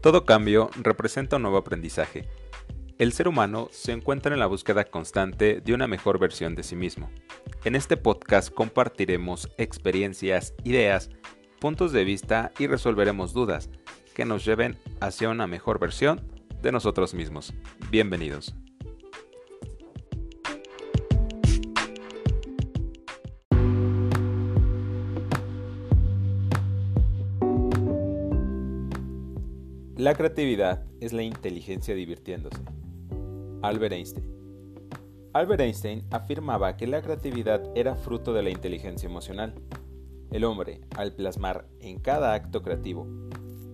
Todo cambio representa un nuevo aprendizaje. El ser humano se encuentra en la búsqueda constante de una mejor versión de sí mismo. En este podcast compartiremos experiencias, ideas, puntos de vista y resolveremos dudas que nos lleven hacia una mejor versión de nosotros mismos. Bienvenidos. La creatividad es la inteligencia divirtiéndose. Albert Einstein. Albert Einstein afirmaba que la creatividad era fruto de la inteligencia emocional. El hombre, al plasmar en cada acto creativo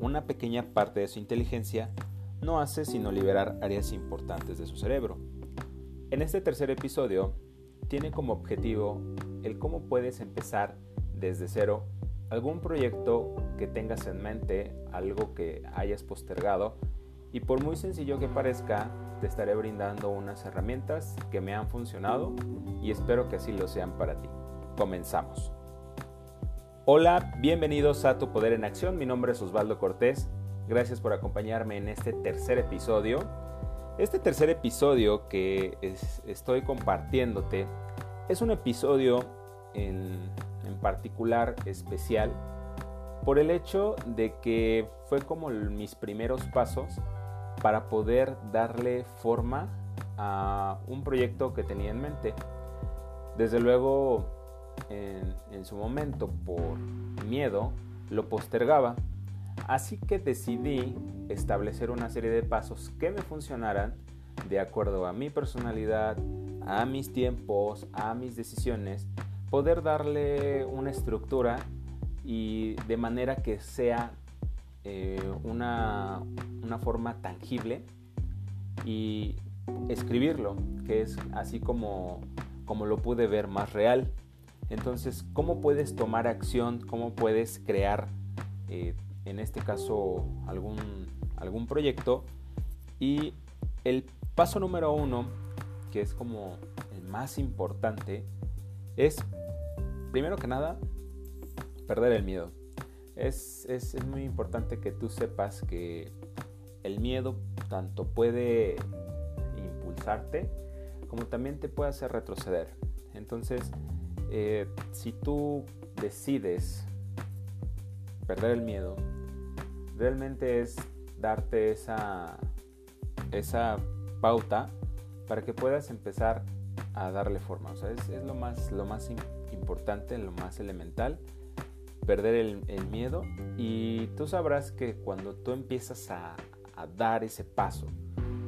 una pequeña parte de su inteligencia, no hace sino liberar áreas importantes de su cerebro. En este tercer episodio, tiene como objetivo el cómo puedes empezar desde cero algún proyecto que tengas en mente, algo que hayas postergado y por muy sencillo que parezca, te estaré brindando unas herramientas que me han funcionado y espero que así lo sean para ti. Comenzamos. Hola, bienvenidos a Tu Poder en Acción. Mi nombre es Osvaldo Cortés. Gracias por acompañarme en este tercer episodio. Este tercer episodio que estoy compartiéndote es un episodio en en particular especial por el hecho de que fue como mis primeros pasos para poder darle forma a un proyecto que tenía en mente. Desde luego, en, su momento, por miedo, lo postergaba. Así que decidí establecer una serie de pasos que me funcionaran de acuerdo a mi personalidad, a mis tiempos, a mis decisiones poder darle una estructura y de manera que sea eh, una, una forma tangible y escribirlo, que es así como, como lo pude ver más real. Entonces, ¿cómo puedes tomar acción? ¿Cómo puedes crear, eh, en este caso, algún, algún proyecto? Y el paso número uno, que es como el más importante, es primero que nada, perder el miedo. Es, muy importante que tú sepas que el miedo tanto puede impulsarte como también te puede hacer retroceder. Entonces, eh, si tú decides perder el miedo, realmente es darte esa, esa pauta para que puedas empezar a darle forma. O sea, es, lo más, lo más importante, lo más elemental, perder el, miedo y tú sabrás que cuando tú empiezas a, dar ese paso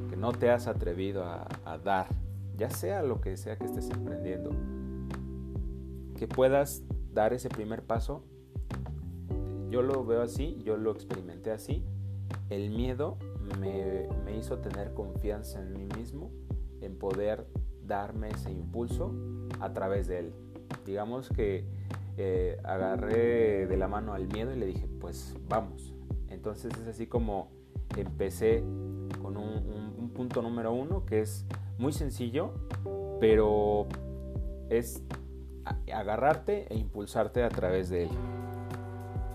que no te has atrevido a, a dar, ya sea lo que sea que estés emprendiendo, que puedas dar ese primer paso, yo lo veo así, yo lo experimenté así, el miedo me, me hizo tener confianza en mí mismo, en poder darme ese impulso a través de él. Digamos que eh, agarré de la mano al miedo y le dije, pues vamos. Entonces es así como empecé con un, punto número uno que es muy sencillo, pero es agarrarte e impulsarte a través de él.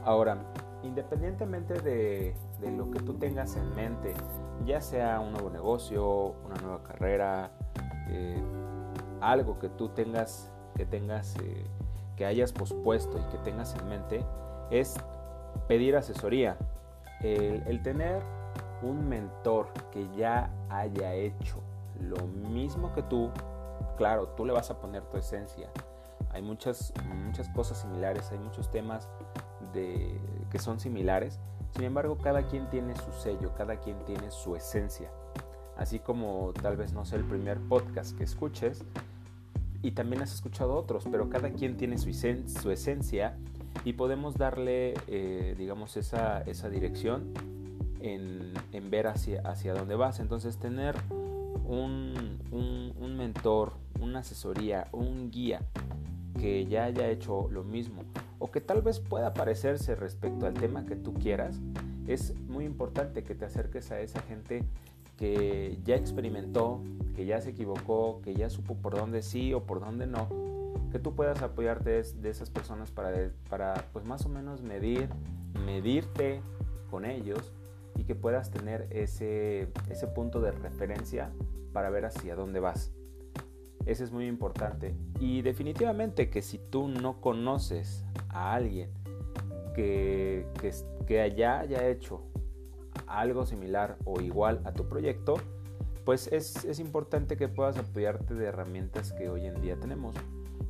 Ahora, independientemente de, lo que tú tengas en mente, ya sea un nuevo negocio, una nueva carrera, eh, algo que tú tengas que tengas, eh, que hayas pospuesto y que tengas en mente es pedir asesoría. El, tener un mentor que ya haya hecho lo mismo que tú, claro, tú le vas a poner tu esencia. Hay muchas, muchas cosas similares, hay muchos temas de, que son similares. Sin embargo, cada quien tiene su sello, cada quien tiene su esencia. Así como tal vez no sea el primer podcast que escuches, y también has escuchado otros, pero cada quien tiene su, esencia y podemos darle, eh, digamos, esa, dirección en, ver hacia, dónde vas. Entonces, tener un mentor, una asesoría, un guía que ya haya hecho lo mismo o que tal vez pueda parecerse respecto al tema que tú quieras, es muy importante que te acerques a esa gente que ya experimentó, que ya se equivocó, que ya supo por dónde sí o por dónde no, que tú puedas apoyarte de, esas personas para, para pues más o menos medir, medirte con ellos y que puedas tener ese, ese punto de referencia para ver hacia dónde vas. Eso es muy importante. Y definitivamente que si tú no conoces a alguien que, que, que haya hecho algo similar o igual a tu proyecto, pues es, es, importante que puedas apoyarte de herramientas que hoy en día tenemos.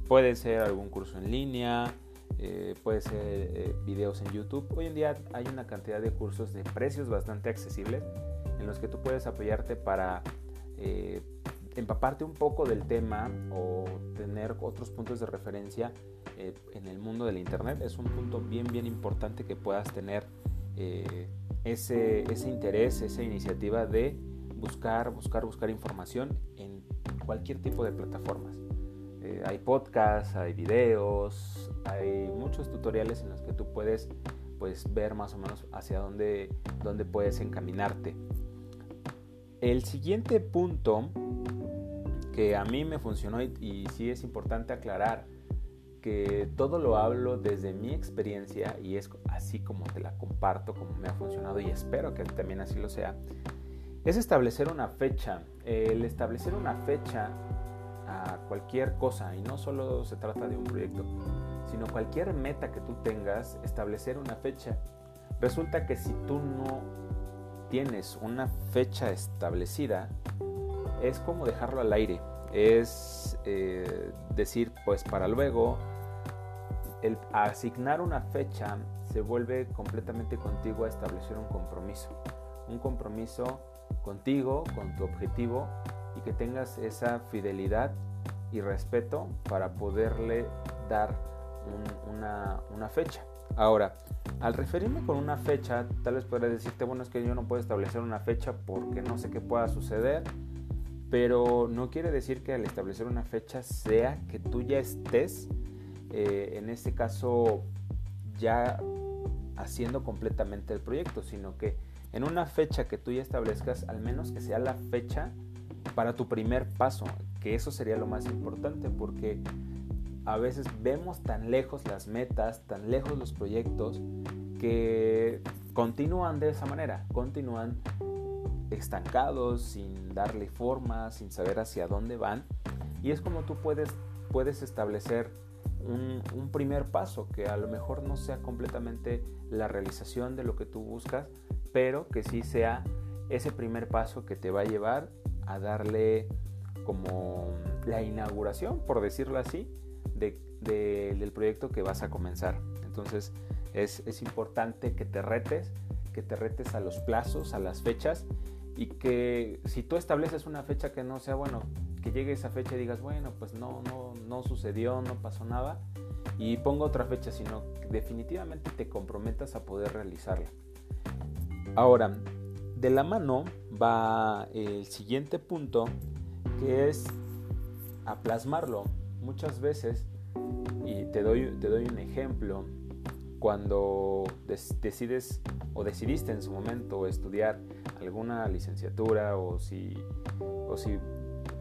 Puede ser algún curso en línea, eh, puede ser eh, videos en YouTube. Hoy en día hay una cantidad de cursos de precios bastante accesibles en los que tú puedes apoyarte para eh, empaparte un poco del tema o tener otros puntos de referencia en el mundo del Internet. Es un punto bien, bien importante que puedas tener ese, ese interés, esa iniciativa de buscar, buscar, buscar información en cualquier tipo de plataformas. Eh, hay podcasts, hay videos, hay muchos tutoriales en los que tú puedes pues, ver más o menos hacia dónde, dónde puedes encaminarte. El siguiente punto que a mí me funcionó y, y sí es importante aclarar que todo lo hablo desde mi experiencia y es así como te la comparto, como me ha funcionado y espero que también así lo sea, es establecer una fecha. El establecer una fecha a cualquier cosa, y no solo se trata de un proyecto, sino cualquier meta que tú tengas, establecer una fecha. Resulta que si tú no tienes una fecha establecida, es como dejarlo al aire. Es eh, decir, pues para luego, el asignar una fecha se vuelve completamente contigo a establecer un compromiso. Un compromiso contigo, con tu objetivo y que tengas esa fidelidad y respeto para poderle dar una, fecha. Ahora, al referirme con una fecha, tal vez podría decirte, bueno, es que yo no puedo establecer una fecha porque no sé qué pueda suceder, pero no quiere decir que al establecer una fecha sea que tú ya estés, eh, en este caso, ya haciendo completamente el proyecto, sino que en una fecha que tú ya establezcas, al menos que sea la fecha para tu primer paso, que eso sería lo más importante, porque a veces vemos tan lejos las metas, tan lejos los proyectos, que continúan de esa manera, continúan estancados, sin darle forma, sin saber hacia dónde van. Y es como tú puedes, puedes establecer un, primer paso, que a lo mejor no sea completamente la realización de lo que tú buscas, pero que sí sea ese primer paso que te va a llevar a darle como la inauguración, por decirlo así, del proyecto que vas a comenzar. Entonces es, es importante que te retes, que te retes a los plazos, a las fechas y que si tú estableces una fecha que no sea bueno, que llegue esa fecha y digas, bueno, pues no, no, no sucedió, no pasó nada y pongo otra fecha, sino que definitivamente te comprometas a poder realizarla. Ahora, de la mano va el siguiente punto que es a plasmarlo. Muchas veces, y te doy, te doy un ejemplo, cuando decides o decidiste en su momento estudiar alguna licenciatura o si, o si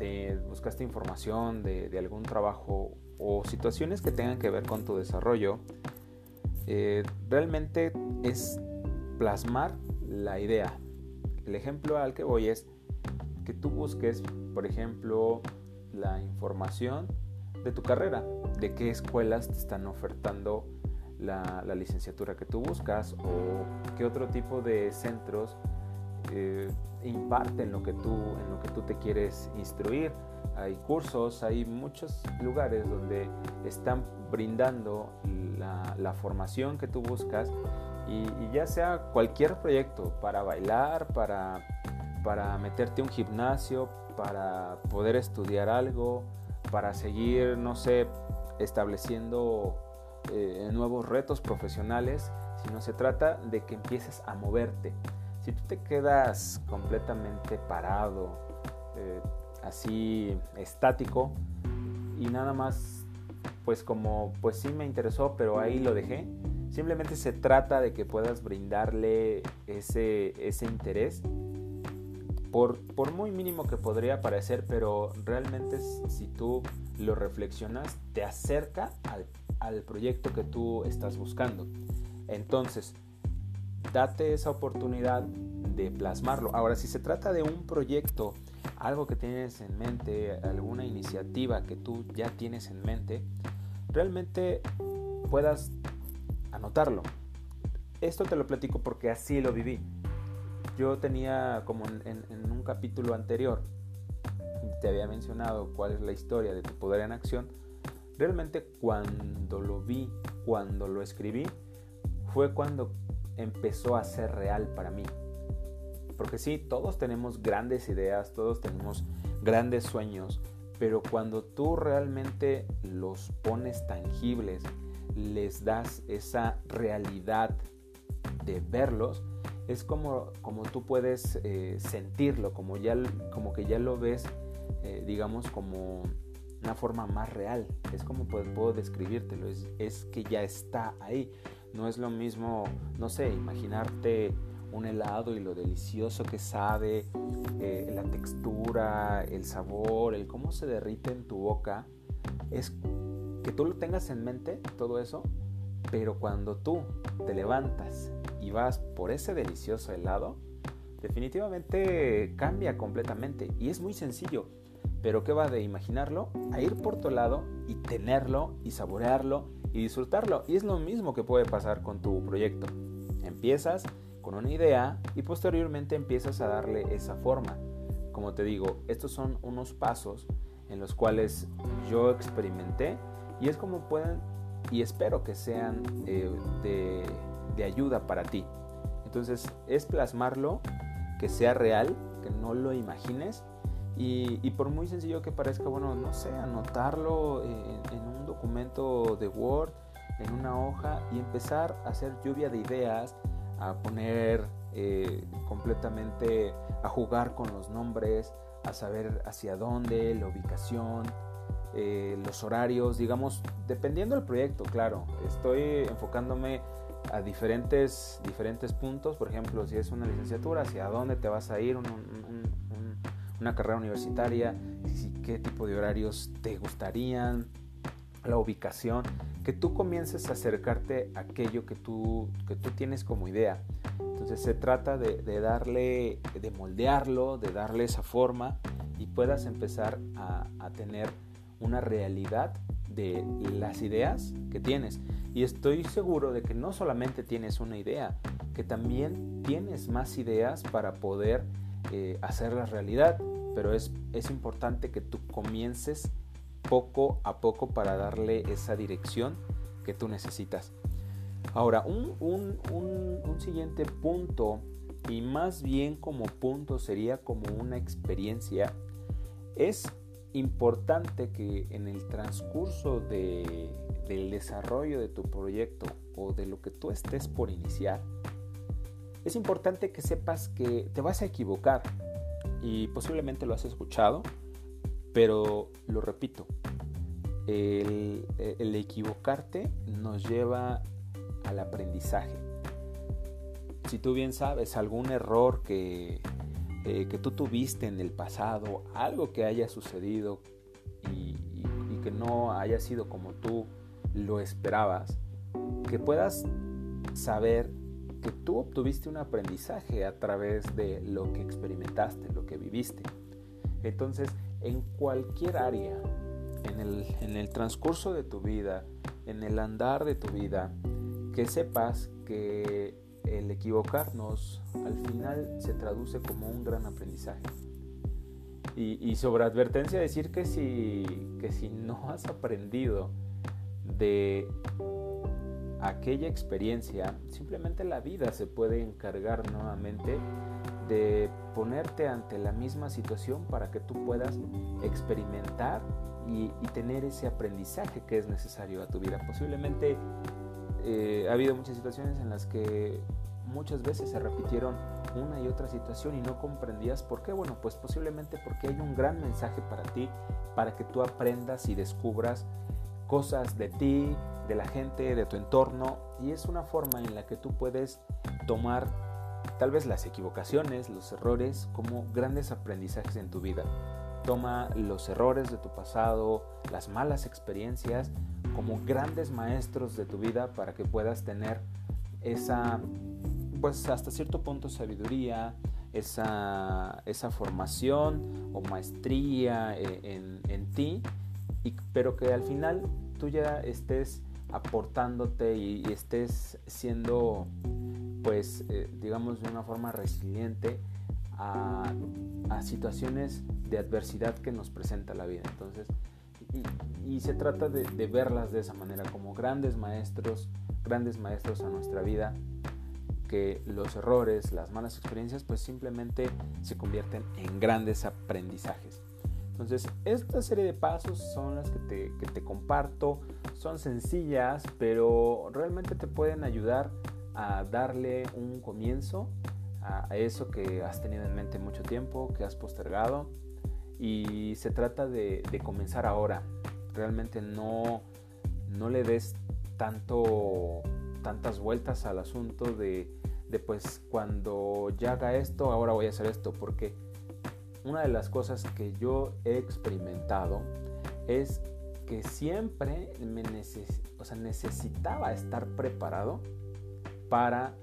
te buscaste información de, algún trabajo o situaciones que tengan que ver con tu desarrollo, eh, realmente es plasmar la idea. El ejemplo al que voy es que tú busques, por ejemplo, la información de tu carrera, de qué escuelas te están ofertando la, licenciatura que tú buscas o qué otro tipo de centros eh, imparten lo que, tú, en lo que tú te quieres instruir. Hay cursos, hay muchos lugares donde están brindando la, la formación que tú buscas y, ya sea cualquier proyecto, para bailar, para, para meterte a un gimnasio, para poder estudiar algo, para seguir, no sé, estableciendo eh, nuevos retos profesionales, sino se trata de que empieces a moverte. Si tú te quedas completamente parado, eh, así estático, y nada más, pues como, pues sí me interesó, pero ahí lo dejé, Simplemente se trata de que puedas brindarle ese, ese interés, por, por, muy mínimo que podría parecer, pero realmente si tú lo reflexionas, te acerca al, al proyecto que tú estás buscando. Entonces, date esa oportunidad de plasmarlo. Ahora, si se trata de un proyecto, algo que tienes en mente, alguna iniciativa que tú ya tienes en mente, realmente puedas anotarlo. Esto te lo platico porque así lo viví. Yo tenía, como en, un capítulo anterior, te había mencionado cuál es la historia de tu poder en acción, realmente cuando lo vi, cuando lo escribí, fue cuando empezó a ser real para mí. Porque sí, todos tenemos grandes ideas, todos tenemos grandes sueños, pero cuando tú realmente los pones tangibles, les das esa realidad de verlos, es como, como tú puedes eh, sentirlo, como, ya, como que ya lo ves, eh, digamos, como una forma más real. Es como puedo, describírtelo, es, es que ya está ahí. No es lo mismo, no sé, imaginarte un helado y lo delicioso que sabe, eh, la textura, el sabor, el cómo se derrite en tu boca. Es que tú lo tengas en mente, todo eso, pero cuando tú te levantas y vas por ese delicioso helado, definitivamente cambia completamente. Y es muy sencillo. Pero ¿qué va de imaginarlo? A ir por tu lado y tenerlo y saborearlo y disfrutarlo. Y es lo mismo que puede pasar con tu proyecto. Empiezas con una idea y posteriormente empiezas a darle esa forma. Como te digo, estos son unos pasos en los cuales yo experimenté y es como pueden y espero que sean eh, de, de ayuda para ti. Entonces es plasmarlo, que sea real, que no lo imagines y, por muy sencillo que parezca, bueno, no sé, anotarlo en, un documento de Word, en una hoja y empezar a hacer lluvia de ideas, a poner eh, completamente, a jugar con los nombres, a saber hacia dónde, la ubicación, eh, los horarios, digamos, dependiendo del proyecto, claro. Estoy enfocándome a diferentes, diferentes puntos, por ejemplo, si es una licenciatura, hacia dónde te vas a ir, un, una carrera universitaria, qué tipo de horarios te gustarían, la ubicación, que tú comiences a acercarte a aquello que tú, que tú tienes como idea. Entonces se trata de, darle, de moldearlo, de darle esa forma y puedas empezar a, a tener una realidad de las ideas que tienes. Y estoy seguro de que no solamente tienes una idea, que también tienes más ideas para poder eh, hacerlas realidad pero es, es importante que tú comiences poco a poco para darle esa dirección que tú necesitas. Ahora, un, un, un, siguiente punto, y más bien como punto sería como una experiencia, es importante que en el transcurso de, del desarrollo de tu proyecto o de lo que tú estés por iniciar, es importante que sepas que te vas a equivocar, y posiblemente lo has escuchado, pero lo repito, el, equivocarte nos lleva al aprendizaje. Si tú bien sabes algún error que, eh, que tú tuviste en el pasado, algo que haya sucedido y, y que no haya sido como tú lo esperabas, que puedas saber que tú obtuviste un aprendizaje a través de lo que experimentaste, lo que viviste. Entonces, en cualquier área, en el, transcurso de tu vida, en el andar de tu vida, que sepas que el equivocarnos al final se traduce como un gran aprendizaje. Y, y sobre advertencia decir que si, que si no has aprendido de aquella experiencia, simplemente la vida se puede encargar nuevamente de ponerte ante la misma situación para que tú puedas experimentar y, tener ese aprendizaje que es necesario a tu vida. Posiblemente eh, ha habido muchas situaciones en las que muchas veces se repitieron una y otra situación y no comprendías por qué. Bueno, pues posiblemente porque hay un gran mensaje para ti, para que tú aprendas y descubras cosas de ti, de la gente, de tu entorno, y es una forma en la que tú puedes tomar tal vez las equivocaciones, los errores, como grandes aprendizajes en tu vida. Toma los errores de tu pasado, las malas experiencias, como grandes maestros de tu vida para que puedas tener esa pues hasta cierto punto sabiduría, esa, esa formación o maestría en, en ti, y, pero que al final tú ya estés aportándote y, estés siendo, pues, eh, digamos, de una forma resiliente a, a, situaciones de adversidad que nos presenta la vida. Entonces, y, se trata de, de, verlas de esa manera, como grandes maestros, grandes maestros a nuestra vida, que los errores, las malas experiencias, pues simplemente se convierten en grandes aprendizajes. Entonces, esta serie de pasos son las que te, que te comparto, son sencillas, pero realmente te pueden ayudar a darle un comienzo a eso que has tenido en mente mucho tiempo, que has postergado. Y se trata de, comenzar ahora. Realmente no, no le des tantas vueltas al asunto de de pues cuando ya haga esto, ahora voy a hacer esto, porque una de las cosas que yo he experimentado es que siempre me o sea, necesitaba estar preparado para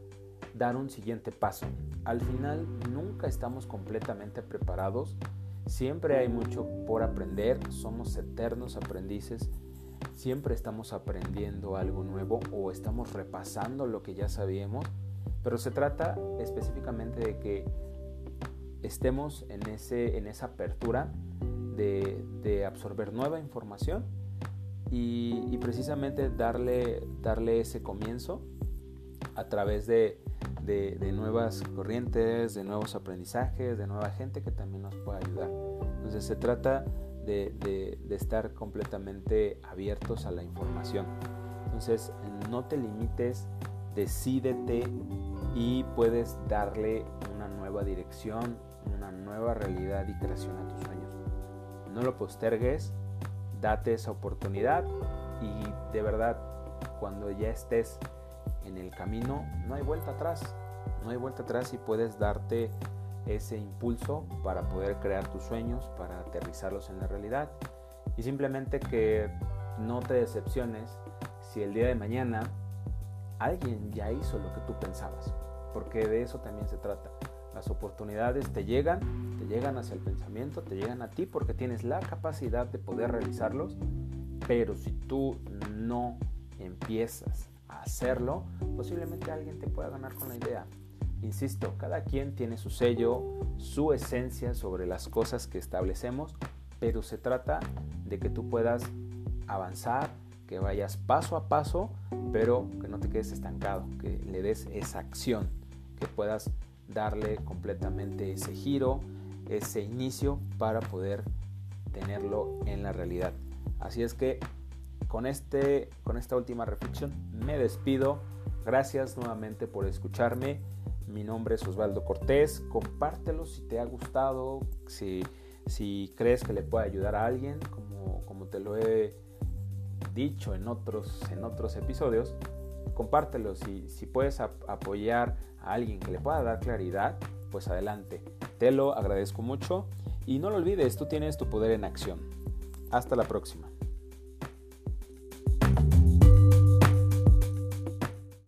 dar un siguiente paso. Al final nunca estamos completamente preparados, siempre hay mucho por aprender, somos eternos aprendices, siempre estamos aprendiendo algo nuevo o estamos repasando lo que ya sabíamos. Pero se trata específicamente de que estemos en, ese, en esa apertura de, absorber nueva información y, precisamente darle, darle ese comienzo a través de, nuevas corrientes, de nuevos aprendizajes, de nueva gente que también nos pueda ayudar. Entonces se trata de, de estar completamente abiertos a la información. Entonces no te limites, decídete y puedes darle una nueva dirección, una nueva realidad y creación a tus sueños. No lo postergues, date esa oportunidad y de verdad cuando ya estés en el camino no hay vuelta atrás, no hay vuelta atrás y puedes darte ese impulso para poder crear tus sueños, para aterrizarlos en la realidad y simplemente que no te decepciones si el día de mañana alguien ya hizo lo que tú pensabas, porque de eso también se trata. Las oportunidades te llegan, te llegan hacia el pensamiento, te llegan a ti porque tienes la capacidad de poder realizarlos, pero si tú no empiezas a hacerlo, posiblemente alguien te pueda ganar con la idea. Insisto, cada quien tiene su sello, su esencia sobre las cosas que establecemos, pero se trata de que tú puedas avanzar, que vayas paso a paso, pero que no te quedes estancado, que le des esa acción, que puedas darle completamente ese giro, ese inicio para poder tenerlo en la realidad. Así es que con, este, con esta última reflexión me despido. Gracias nuevamente por escucharme. Mi nombre es Osvaldo Cortés. Compártelo si te ha gustado, si, si crees que le puede ayudar a alguien, como, como te lo he dicho en otros, en otros episodios, compártelo. Si, si puedes apoyar a alguien que le pueda dar claridad, pues adelante. Te lo agradezco mucho y no lo olvides, tú tienes tu poder en acción. Hasta la próxima.